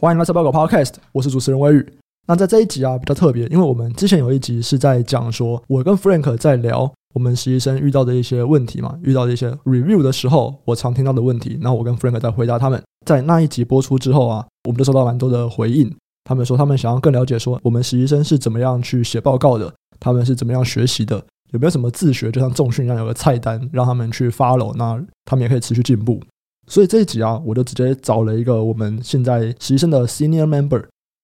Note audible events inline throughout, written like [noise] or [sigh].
欢迎来到报告 Podcast，我是主持人威宇。那在这一集啊比较特别，因为我们之前有一集是在讲说，我跟 Frank 在聊我们实习生遇到的一些问题嘛，遇到的一些 review 的时候，我常听到的问题。那我跟 Frank 在回答他们。在那一集播出之后啊，我们就收到蛮多的回应，他们说他们想要更了解说我们实习生是怎么样去写报告的，他们是怎么样学习的，有没有什么自学，就像重训一样有个菜单让他们去 follow，那他们也可以持续进步。所以这一集啊，我就直接找了一个我们现在实习生的 senior member。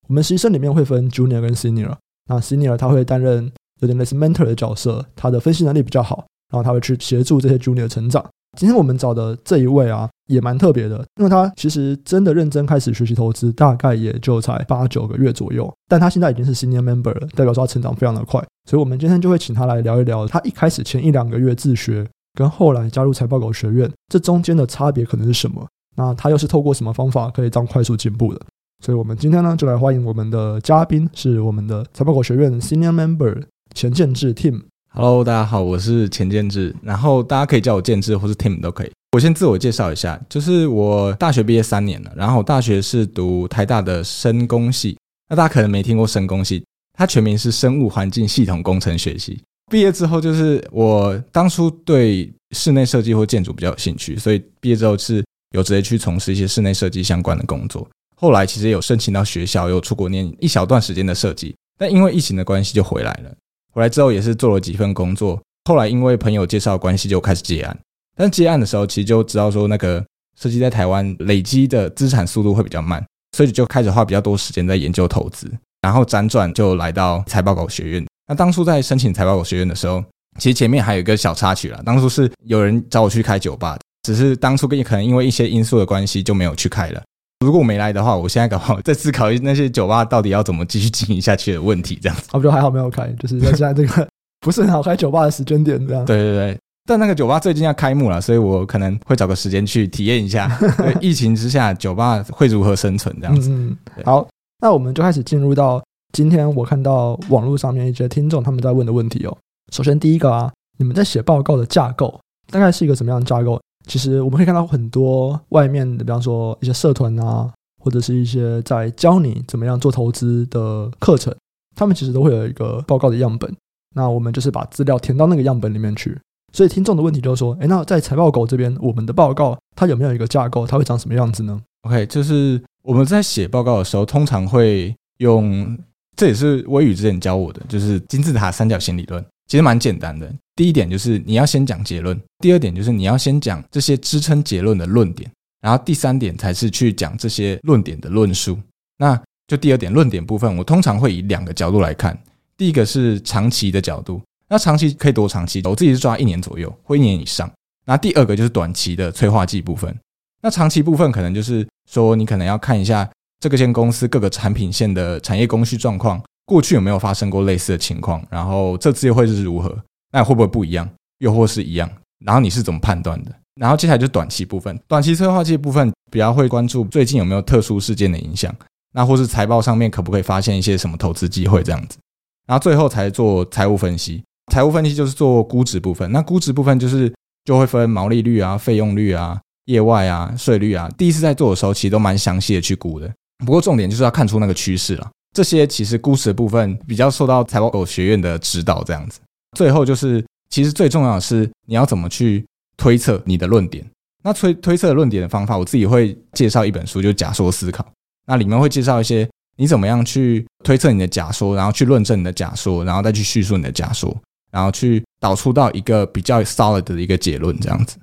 我们实习生里面会分 junior 跟 senior。那 senior 他会担任有点类似 mentor 的角色，他的分析能力比较好，然后他会去协助这些 junior 成长。今天我们找的这一位啊，也蛮特别的，因为他其实真的认真开始学习投资，大概也就才八九个月左右，但他现在已经是 senior member 了，代表说他成长非常的快。所以，我们今天就会请他来聊一聊他一开始前一两个月自学。跟后来加入财报狗学院，这中间的差别可能是什么？那他又是透过什么方法可以这样快速进步的？所以，我们今天呢，就来欢迎我们的嘉宾，是我们的财报狗学院 Senior Member 钱建志 Tim。Hello，大家好，我是钱建志，然后大家可以叫我建志或是 Tim 都可以。我先自我介绍一下，就是我大学毕业三年了，然后大学是读台大的生工系。那大家可能没听过生工系，它全名是生物环境系统工程学系。毕业之后，就是我当初对室内设计或建筑比较有兴趣，所以毕业之后是有直接去从事一些室内设计相关的工作。后来其实有申请到学校，有出国念一小段时间的设计，但因为疫情的关系就回来了。回来之后也是做了几份工作，后来因为朋友介绍关系就开始接案。但接案的时候，其实就知道说那个设计在台湾累积的资产速度会比较慢，所以就开始花比较多时间在研究投资，然后辗转就来到财报狗学院。那当初在申请财报狗学院的时候，其实前面还有一个小插曲啦。当初是有人找我去开酒吧，只是当初跟可能因为一些因素的关系就没有去开了。如果我没来的话，我现在搞不好在思考那些酒吧到底要怎么继续经营下去的问题。这样子，我觉得还好没有开，就是在现在这个 [laughs] 不是很好开酒吧的时间点，这样。对对对，但那个酒吧最近要开幕了，所以我可能会找个时间去体验一下。[laughs] 疫情之下，酒吧会如何生存？这样子。嗯，好，那我们就开始进入到。今天我看到网络上面一些听众他们在问的问题哦。首先第一个啊，你们在写报告的架构大概是一个什么样的架构？其实我们可以看到很多外面的，比方说一些社团啊，或者是一些在教你怎么样做投资的课程，他们其实都会有一个报告的样本。那我们就是把资料填到那个样本里面去。所以听众的问题就是说，诶，那在财报狗这边，我们的报告它有没有一个架构？它会长什么样子呢？OK，就是我们在写报告的时候，通常会用。这也是微宇之前教我的，就是金字塔三角形理论，其实蛮简单的。第一点就是你要先讲结论，第二点就是你要先讲这些支撑结论的论点，然后第三点才是去讲这些论点的论述。那就第二点论点部分，我通常会以两个角度来看。第一个是长期的角度，那长期可以多长期？我自己是抓一年左右，或一年以上。那第二个就是短期的催化剂部分。那长期部分可能就是说，你可能要看一下。这个间公司各个产品线的产业供需状况，过去有没有发生过类似的情况？然后这次又会是如何？那会不会不一样？又或是一样？然后你是怎么判断的？然后接下来就是短期部分，短期催化剂部分比较会关注最近有没有特殊事件的影响，那或是财报上面可不可以发现一些什么投资机会这样子？然后最后才做财务分析，财务分析就是做估值部分。那估值部分就是就会分毛利率啊、费用率啊、业外啊、税率啊。第一次在做的时候，其实都蛮详细的去估的。不过重点就是要看出那个趋势了。这些其实估值的部分比较受到财报狗学院的指导，这样子。最后就是，其实最重要的是你要怎么去推测你的论点。那推推测论点的方法，我自己会介绍一本书，就是假说思考。那里面会介绍一些你怎么样去推测你的假说，然后去论证你的假说，然后再去叙述你的假说，然后去导出到一个比较 solid 的一个结论，这样子。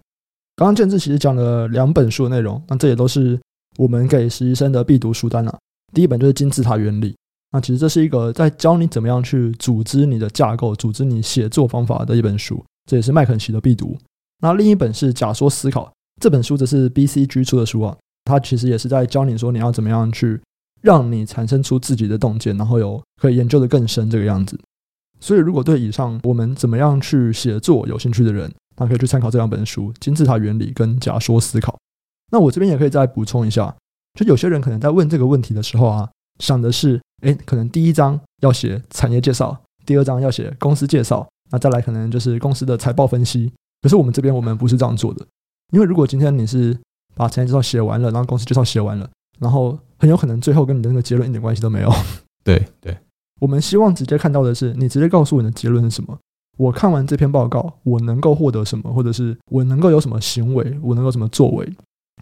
刚刚建志其实讲了两本书的内容，那这也都是。我们给实习生的必读书单啊，第一本就是金字塔原理。那其实这是一个在教你怎么样去组织你的架构、组织你写作方法的一本书，这也是麦肯锡的必读。那另一本是假说思考，这本书则是 BCG 出的书啊，它其实也是在教你说你要怎么样去让你产生出自己的洞见，然后有可以研究的更深这个样子。所以如果对以上我们怎么样去写作有兴趣的人，那可以去参考这两本书：金字塔原理跟假说思考。那我这边也可以再补充一下，就有些人可能在问这个问题的时候啊，想的是，诶，可能第一章要写产业介绍，第二章要写公司介绍，那再来可能就是公司的财报分析。可是我们这边我们不是这样做的，因为如果今天你是把产业介绍写完了，然后公司介绍写完了，然后很有可能最后跟你的那个结论一点关系都没有。对对，我们希望直接看到的是你直接告诉我你的结论是什么。我看完这篇报告，我能够获得什么，或者是我能够有什么行为，我能够什么作为。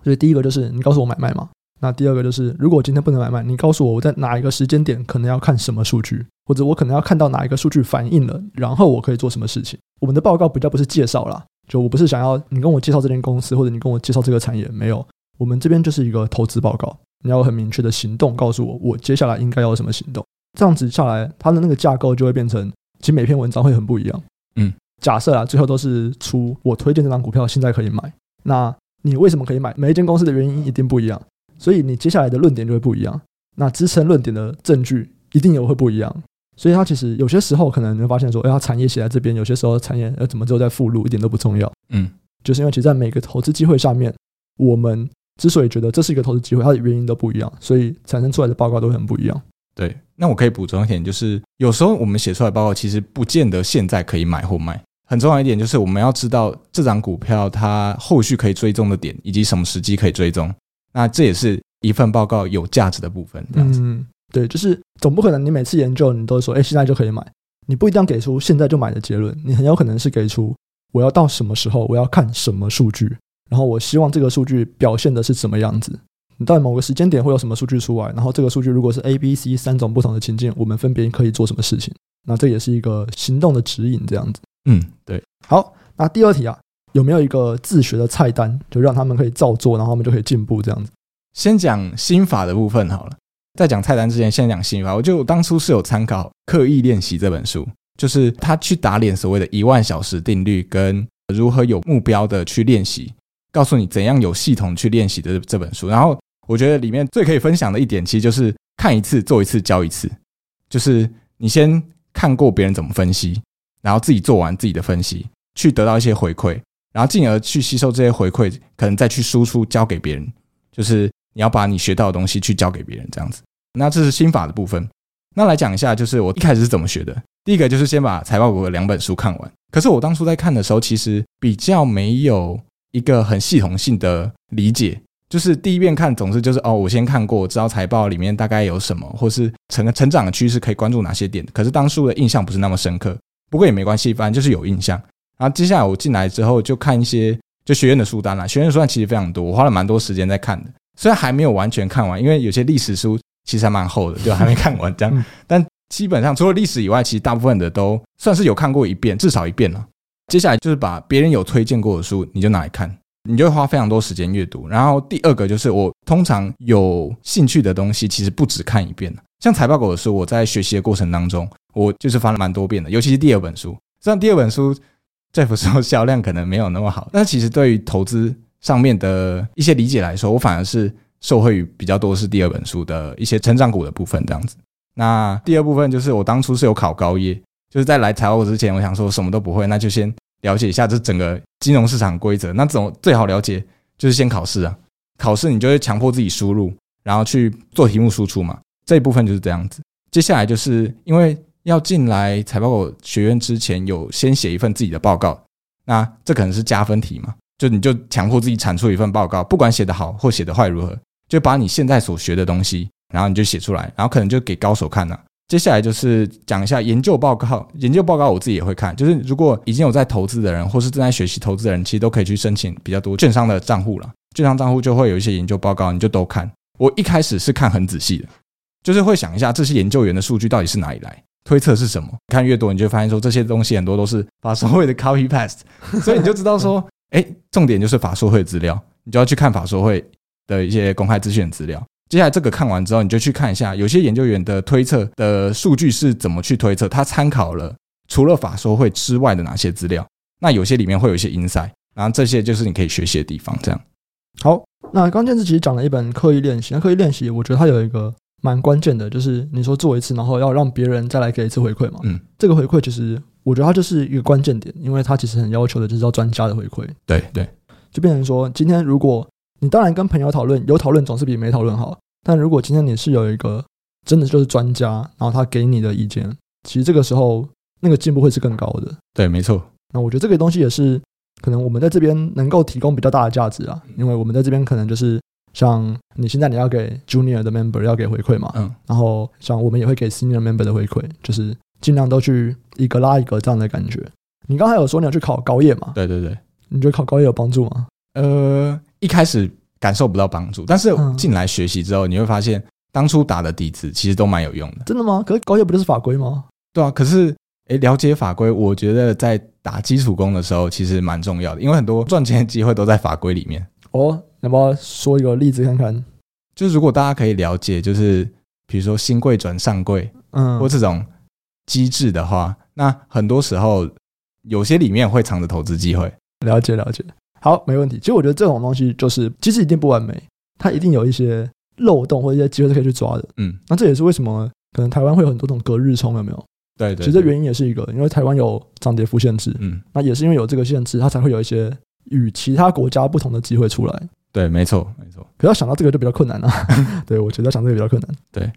所以第一个就是你告诉我买卖嘛。那第二个就是，如果我今天不能买卖，你告诉我我在哪一个时间点可能要看什么数据，或者我可能要看到哪一个数据反映了，然后我可以做什么事情。我们的报告比较不是介绍啦，就我不是想要你跟我介绍这间公司，或者你跟我介绍这个产业，没有。我们这边就是一个投资报告，你要有很明确的行动告诉我，我接下来应该要什么行动。这样子下来，它的那个架构就会变成，其实每篇文章会很不一样。嗯。假设啊，最后都是出我推荐这张股票，现在可以买。那你为什么可以买？每一间公司的原因一定不一样，所以你接下来的论点就会不一样。那支撑论点的证据一定也会不一样。所以它其实有些时候可能你会发现说，哎，它产业写在这边，有些时候产业呃怎么只有在附录，一点都不重要。嗯，就是因为其实在每个投资机会下面，我们之所以觉得这是一个投资机会，它的原因都不一样，所以产生出来的报告都会很不一样。对，那我可以补充一点，就是有时候我们写出来报告其实不见得现在可以买或卖。很重要一点就是，我们要知道这张股票它后续可以追踪的点，以及什么时机可以追踪。那这也是一份报告有价值的部分。这样子，嗯，对，就是总不可能你每次研究你都说，哎，现在就可以买，你不一定要给出现在就买的结论，你很有可能是给出我要到什么时候，我要看什么数据，然后我希望这个数据表现的是什么样子。你到某个时间点会有什么数据出来，然后这个数据如果是 A、B、C 三种不同的情境，我们分别可以做什么事情？那这也是一个行动的指引，这样子。嗯，对，好，那第二题啊，有没有一个自学的菜单，就让他们可以照做，然后他们就可以进步这样子？先讲心法的部分好了，在讲菜单之前，先讲心法。我就当初是有参考《刻意练习》这本书，就是他去打脸所谓的一万小时定律，跟如何有目标的去练习，告诉你怎样有系统去练习的这本书。然后我觉得里面最可以分享的一点，其实就是看一次做一次教一次，就是你先看过别人怎么分析。然后自己做完自己的分析，去得到一些回馈，然后进而去吸收这些回馈，可能再去输出交给别人。就是你要把你学到的东西去教给别人，这样子。那这是心法的部分。那来讲一下，就是我一开始是怎么学的。第一个就是先把财报股的两本书看完。可是我当初在看的时候，其实比较没有一个很系统性的理解。就是第一遍看，总是就是哦，我先看过，我知道财报里面大概有什么，或是成成长的趋势可以关注哪些点。可是当初的印象不是那么深刻。不过也没关系，反正就是有印象。然后接下来我进来之后就看一些就学院的书单啦，学院的书单其实非常多，我花了蛮多时间在看的。虽然还没有完全看完，因为有些历史书其实还蛮厚的，就还没看完这样。但基本上除了历史以外，其实大部分的都算是有看过一遍，至少一遍了。接下来就是把别人有推荐过的书，你就拿来看，你就会花非常多时间阅读。然后第二个就是我通常有兴趣的东西，其实不止看一遍。像财报狗的书，我在学习的过程当中。我就是翻了蛮多遍的，尤其是第二本书。虽然第二本书，Jeff 说销量可能没有那么好，但其实对于投资上面的一些理解来说，我反而是受惠于比较多是第二本书的一些成长股的部分这样子。那第二部分就是我当初是有考高业，就是在来财务之前，我想说什么都不会，那就先了解一下这整个金融市场规则。那怎么最好了解就是先考试啊，考试你就会强迫自己输入，然后去做题目输出嘛。这一部分就是这样子。接下来就是因为。要进来财报学院之前，有先写一份自己的报告，那这可能是加分题嘛？就你就强迫自己产出一份报告，不管写得好或写得坏如何，就把你现在所学的东西，然后你就写出来，然后可能就给高手看了。接下来就是讲一下研究报告，研究报告我自己也会看，就是如果已经有在投资的人，或是正在学习投资的人，其实都可以去申请比较多券商的账户了。券商账户就会有一些研究报告，你就都看。我一开始是看很仔细的，就是会想一下这些研究员的数据到底是哪里来。推测是什么？看越多，你就会发现说这些东西很多都是法说会的 copy paste，[laughs] 所以你就知道说，[laughs] 哎，重点就是法说会的资料，你就要去看法说会的一些公开资讯的资料。接下来这个看完之后，你就去看一下有些研究员的推测的数据是怎么去推测，他参考了除了法说会之外的哪些资料。那有些里面会有一些 insight，然后这些就是你可以学习的地方。这样。好，那刚才自己讲了一本刻意练习，那刻意练习，我觉得它有一个。蛮关键的，就是你说做一次，然后要让别人再来给一次回馈嘛。嗯，这个回馈其实我觉得它就是一个关键点，因为它其实很要求的就是要专家的回馈。对对，就变成说，今天如果你当然跟朋友讨论，有讨论总是比没讨论好。但如果今天你是有一个真的就是专家，然后他给你的意见，其实这个时候那个进步会是更高的。对，没错。那我觉得这个东西也是可能我们在这边能够提供比较大的价值啊，因为我们在这边可能就是。像你现在你要给 Junior 的 Member 要给回馈嘛，嗯，然后像我们也会给 Senior Member 的回馈，就是尽量都去一个拉一个这样的感觉。你刚才有说你要去考高业嘛？对对对，你觉得考高业有帮助吗？呃，一开始感受不到帮助，但是进来学习之后，你会发现当初打的底子其实都蛮有用的。真的吗？可是高业不就是法规吗？对啊，可是诶，了解法规，我觉得在打基础工的时候其实蛮重要的，因为很多赚钱的机会都在法规里面。哦，要不要说一个例子看看？就是如果大家可以了解，就是比如说新贵转上贵，嗯，或这种机制的话，那很多时候有些里面会藏着投资机会。了解了解，好，没问题。其实我觉得这种东西就是机制一定不完美，它一定有一些漏洞或者一些机会是可以去抓的。嗯，那这也是为什么可能台湾会有很多种隔日冲，有没有？对，对对，其实这原因也是一个，因为台湾有涨跌幅限制。嗯，那也是因为有这个限制，它才会有一些与其他国家不同的机会出来。对，没错，没错。可要想到这个就比较困难了。[laughs] 对，我觉得想这个比较困难。对，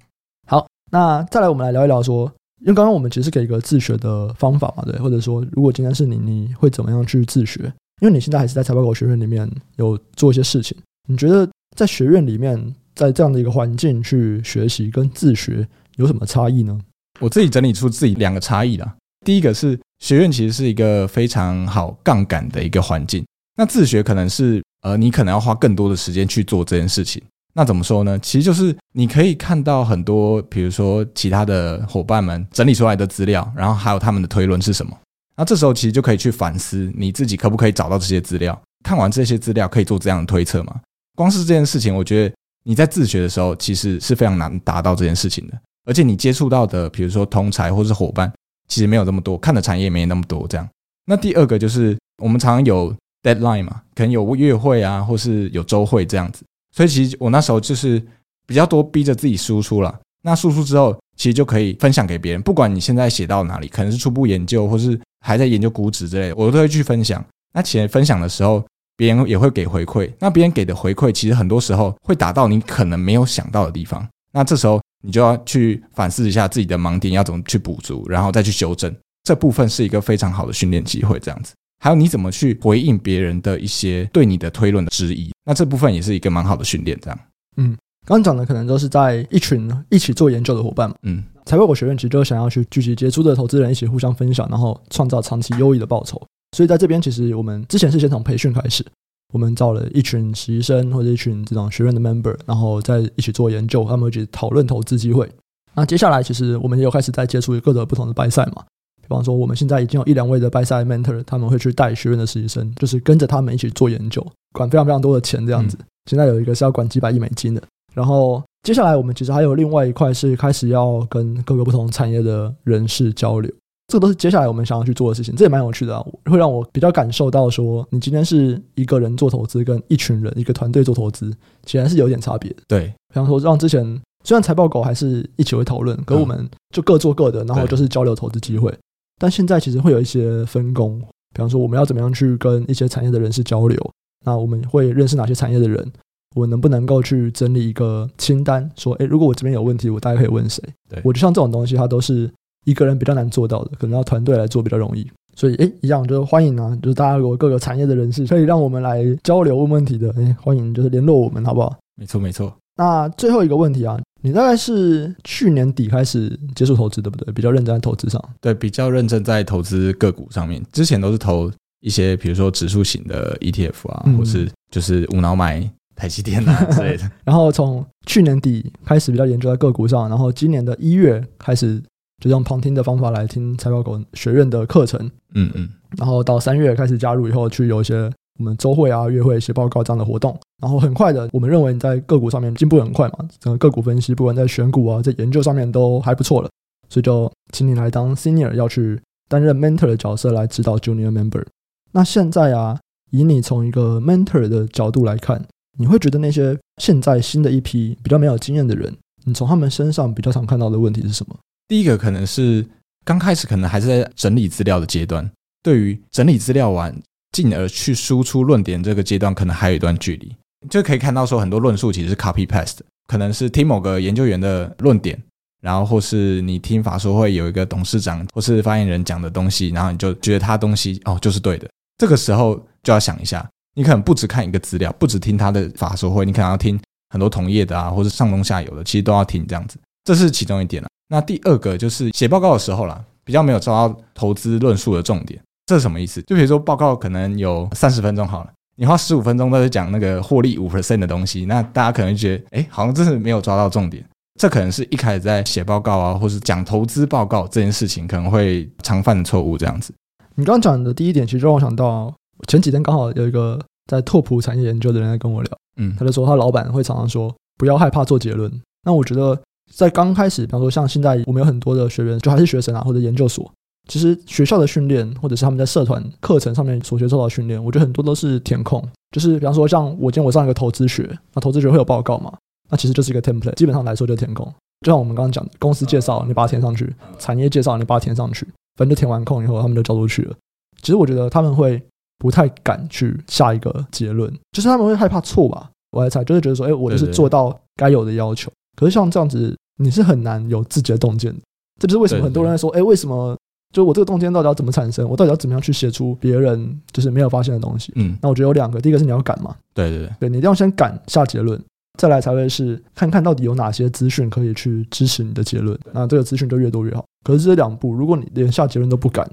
好，那再来我们来聊一聊说，因为刚刚我们其实给一个自学的方法嘛，对，或者说如果今天是你，你会怎么样去自学？因为你现在还是在财报狗学院里面有做一些事情，你觉得在学院里面，在这样的一个环境去学习跟自学有什么差异呢？我自己整理出自己两个差异啦。第一个是学院其实是一个非常好杠杆的一个环境，那自学可能是。呃，你可能要花更多的时间去做这件事情。那怎么说呢？其实就是你可以看到很多，比如说其他的伙伴们整理出来的资料，然后还有他们的推论是什么。那这时候其实就可以去反思你自己可不可以找到这些资料。看完这些资料，可以做这样的推测吗？光是这件事情，我觉得你在自学的时候其实是非常难达到这件事情的。而且你接触到的，比如说同才或是伙伴，其实没有这么多，看的产业没那么多。这样。那第二个就是我们常常有。Deadline 嘛，可能有月会啊，或是有周会这样子，所以其实我那时候就是比较多逼着自己输出了。那输出之后，其实就可以分享给别人，不管你现在写到哪里，可能是初步研究，或是还在研究估值之类的，我都会去分享。那其实分享的时候，别人也会给回馈。那别人给的回馈，其实很多时候会打到你可能没有想到的地方。那这时候你就要去反思一下自己的盲点，要怎么去补足，然后再去修正。这部分是一个非常好的训练机会，这样子。还有你怎么去回应别人的一些对你的推论的质疑？那这部分也是一个蛮好的训练，这样。嗯，刚刚讲的可能都是在一群一起做研究的伙伴嘛。嗯，财报狗学院其实就是想要去聚集杰出的投资人一起互相分享，然后创造长期优异的报酬。所以在这边，其实我们之前是先从培训开始，我们找了一群实习生或者一群这种学院的 member，然后在一起做研究，他们一起讨论投资机会。那接下来，其实我们也有开始在接触各种不同的拜赛嘛。比方说，我们现在已经有一两位的 buy-side mentor，他们会去带学院的实习生，就是跟着他们一起做研究，管非常非常多的钱这样子。现在有一个是要管几百亿美金的。然后接下来我们其实还有另外一块是开始要跟各个不同产业的人士交流，这个都是接下来我们想要去做的事情。这也蛮有趣的啊，会让我比较感受到说，你今天是一个人做投资，跟一群人、一个团队做投资，显然是有点差别的。对，比方说让之前虽然财报狗还是一起会讨论，可我们就各做各的，然后就是交流投资机会。但现在其实会有一些分工，比方说我们要怎么样去跟一些产业的人士交流，那我们会认识哪些产业的人？我能不能够去整理一个清单，说，诶，如果我这边有问题，我大概可以问谁？对，我就像这种东西，它都是一个人比较难做到的，可能要团队来做比较容易。所以，诶，一样就是欢迎啊，就是大家如果各个产业的人士可以让我们来交流问问题的，诶，欢迎就是联络我们，好不好？没错，没错。那最后一个问题啊。你大概是去年底开始接触投资，对不对？比较认真在投资上，对，比较认真在投资个股上面。之前都是投一些，比如说指数型的 ETF 啊，嗯、或是就是无脑买台积电啊 [laughs] 之类的。然后从去年底开始比较研究在个股上，然后今年的一月开始就用旁听的方法来听财报狗学院的课程，嗯嗯，然后到三月开始加入以后，去有一些我们周会啊、月会写报告这样的活动。然后很快的，我们认为你在个股上面进步很快嘛，整个个股分析，不管在选股啊，在研究上面都还不错了，所以就请你来当 senior，要去担任 mentor 的角色来指导 junior member。那现在啊，以你从一个 mentor 的角度来看，你会觉得那些现在新的一批比较没有经验的人，你从他们身上比较常看到的问题是什么？第一个可能是刚开始可能还是在整理资料的阶段，对于整理资料完，进而去输出论点这个阶段，可能还有一段距离。就可以看到说很多论述其实是 copy paste，可能是听某个研究员的论点，然后或是你听法说会有一个董事长或是发言人讲的东西，然后你就觉得他东西哦就是对的。这个时候就要想一下，你可能不只看一个资料，不只听他的法说会，你可能要听很多同业的啊，或者上中下游的，其实都要听这样子。这是其中一点了。那第二个就是写报告的时候啦，比较没有抓到投资论述的重点。这是什么意思？就比如说报告可能有三十分钟好了，你花十五分钟都在讲那个获利五 percent 的东西，那大家可能觉得，哎，好像真是没有抓到重点。这可能是一开始在写报告啊，或是讲投资报告这件事情可能会常犯的错误。这样子，你刚刚讲的第一点，其实让我想到前几天刚好有一个在拓普产业研究的人在跟我聊，嗯，他就说他老板会常常说不要害怕做结论。那我觉得在刚开始，比方说像现在我们有很多的学员，就还是学生啊，或者研究所，其实学校的训练或者是他们在社团课程上面所学受到的训练，我觉得很多都是填空，就是比方说像我今天我上一个投资学，那投资学会有报告嘛？那其实就是一个 template，基本上来说就是填空。就像我们刚刚讲的，公司介绍你把它填上去，产业介绍你把它填上去，反正就填完空以后，他们就交出去了。其实我觉得他们会不太敢去下一个结论，就是他们会害怕错吧？我来猜，就是觉得说，哎，我就是做到该有的要求。可是像这样子，你是很难有自己的洞见的。这就是为什么很多人在说，哎，为什么？就我这个洞见到底要怎么产生？我到底要怎么样去写出别人就是没有发现的东西？嗯，那我觉得有两个，第一个是你要敢嘛，对对对，对你一定要先敢下结论。再来才会是看看到底有哪些资讯可以去支持你的结论，那这个资讯就越多越好。可是这两步，如果你连下结论都不敢，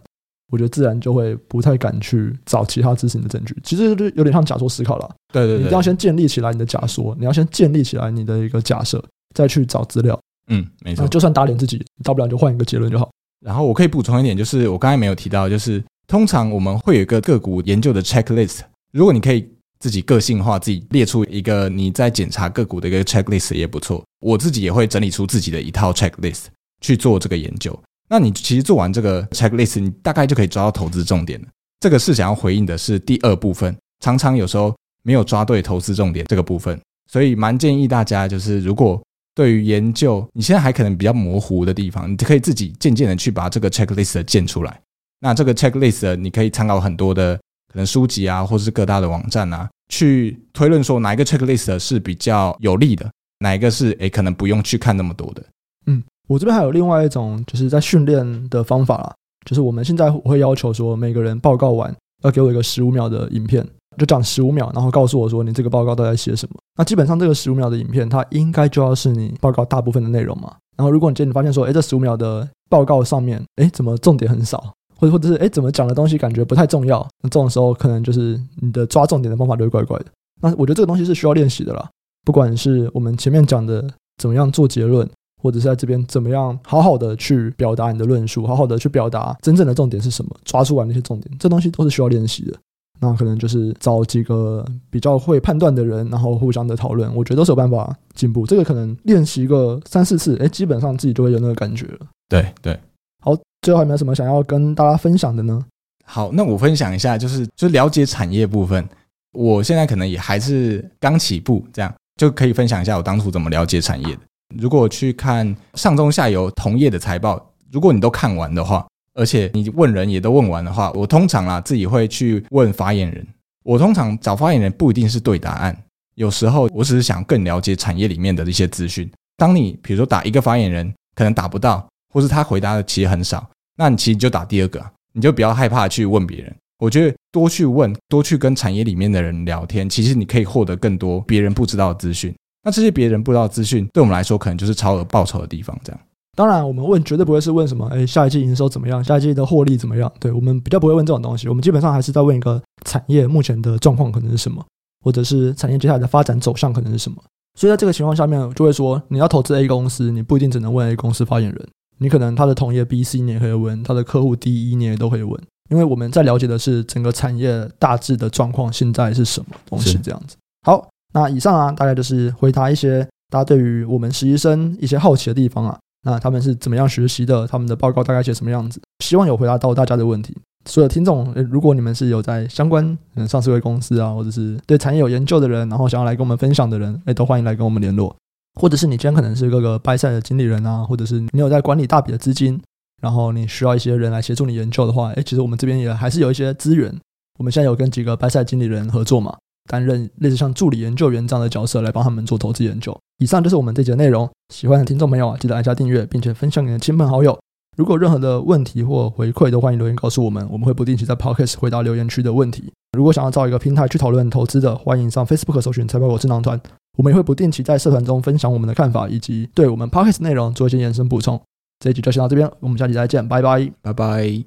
我觉得自然就会不太敢去找其他支持你的证据。其实就有点像假说思考了。对对对，你一定要先建立起来你的假说，你要先建立起来你的一个假设，再去找资料。嗯，没错。就算打脸自己，大不了就换一个结论就好。然后我可以补充一点，就是我刚才没有提到，就是通常我们会有一个个股研究的 checklist，如果你可以。自己个性化，自己列出一个你在检查个股的一个 checklist 也不错。我自己也会整理出自己的一套 checklist 去做这个研究。那你其实做完这个 checklist，你大概就可以抓到投资重点了。这个是想要回应的是第二部分，常常有时候没有抓对投资重点这个部分，所以蛮建议大家就是，如果对于研究你现在还可能比较模糊的地方，你可以自己渐渐的去把这个 checklist 建出来。那这个 checklist 你可以参考很多的。可能书籍啊，或者是各大的网站啊，去推论说哪一个 checklist 是比较有利的，哪一个是诶可能不用去看那么多的。嗯，我这边还有另外一种就是在训练的方法啦，就是我们现在会要求说每个人报告完要给我一个十五秒的影片，就讲十五秒，然后告诉我说你这个报告都在写什么。那基本上这个十五秒的影片，它应该就要是你报告大部分的内容嘛。然后如果你今天你发现说，诶这十五秒的报告上面，诶怎么重点很少？或者或者是哎，怎么讲的东西感觉不太重要？那这种时候可能就是你的抓重点的方法就会怪怪的。那我觉得这个东西是需要练习的啦。不管是我们前面讲的怎么样做结论，或者是在这边怎么样好好的去表达你的论述，好好的去表达真正的重点是什么，抓出来那些重点，这东西都是需要练习的。那可能就是找几个比较会判断的人，然后互相的讨论，我觉得都是有办法进步。这个可能练习个三四次，哎，基本上自己就会有那个感觉了。对对。好，最后还有没有什么想要跟大家分享的呢？好，那我分享一下，就是就了解产业部分。我现在可能也还是刚起步，这样就可以分享一下我当初怎么了解产业的。如果去看上中下游同业的财报，如果你都看完的话，而且你问人也都问完的话，我通常啊自己会去问发言人。我通常找发言人不一定是对答案，有时候我只是想更了解产业里面的一些资讯。当你比如说打一个发言人，可能打不到。或是他回答的其实很少，那你其实就打第二个，你就不要害怕去问别人。我觉得多去问，多去跟产业里面的人聊天，其实你可以获得更多别人不知道的资讯。那这些别人不知道资讯，对我们来说可能就是超额报酬的地方。这样，当然我们问绝对不会是问什么，哎，下一季营收怎么样？下一季的获利怎么样？对，我们比较不会问这种东西。我们基本上还是在问一个产业目前的状况可能是什么，或者是产业接下来的发展走向可能是什么。所以在这个情况下面，就会说你要投资 A 公司，你不一定只能问 A 公司发言人。你可能他的同业 B、C 你也可以问，他的客户 D、E 你也都可以问，因为我们在了解的是整个产业大致的状况，现在是什么东西这样子。好，那以上啊，大概就是回答一些大家对于我们实习生一些好奇的地方啊。那他们是怎么样学习的？他们的报告大概写什么样子？希望有回答到大家的问题。所有听众，如果你们是有在相关嗯上市会公司啊，或者是对产业有研究的人，然后想要来跟我们分享的人，诶，都欢迎来跟我们联络。或者是你今天可能是各个 buy side 的经理人啊，或者是你有在管理大笔的资金，然后你需要一些人来协助你研究的话，诶，其实我们这边也还是有一些资源。我们现在有跟几个 buy side 经理人合作嘛，担任类似像助理研究员这样的角色来帮他们做投资研究。以上就是我们这集的内容，喜欢的听众朋友啊，记得按下订阅，并且分享给你的亲朋好友。如果任何的问题或回馈，都欢迎留言告诉我们，我们会不定期在 Podcast 回答留言区的问题。如果想要找一个平台去讨论投资的，欢迎上 Facebook 搜寻财报狗智囊团，我们也会不定期在社团中分享我们的看法，以及对我们 Podcast 内容做一些延伸补充。这一集就先到这边，我们下期再见，拜拜，拜拜。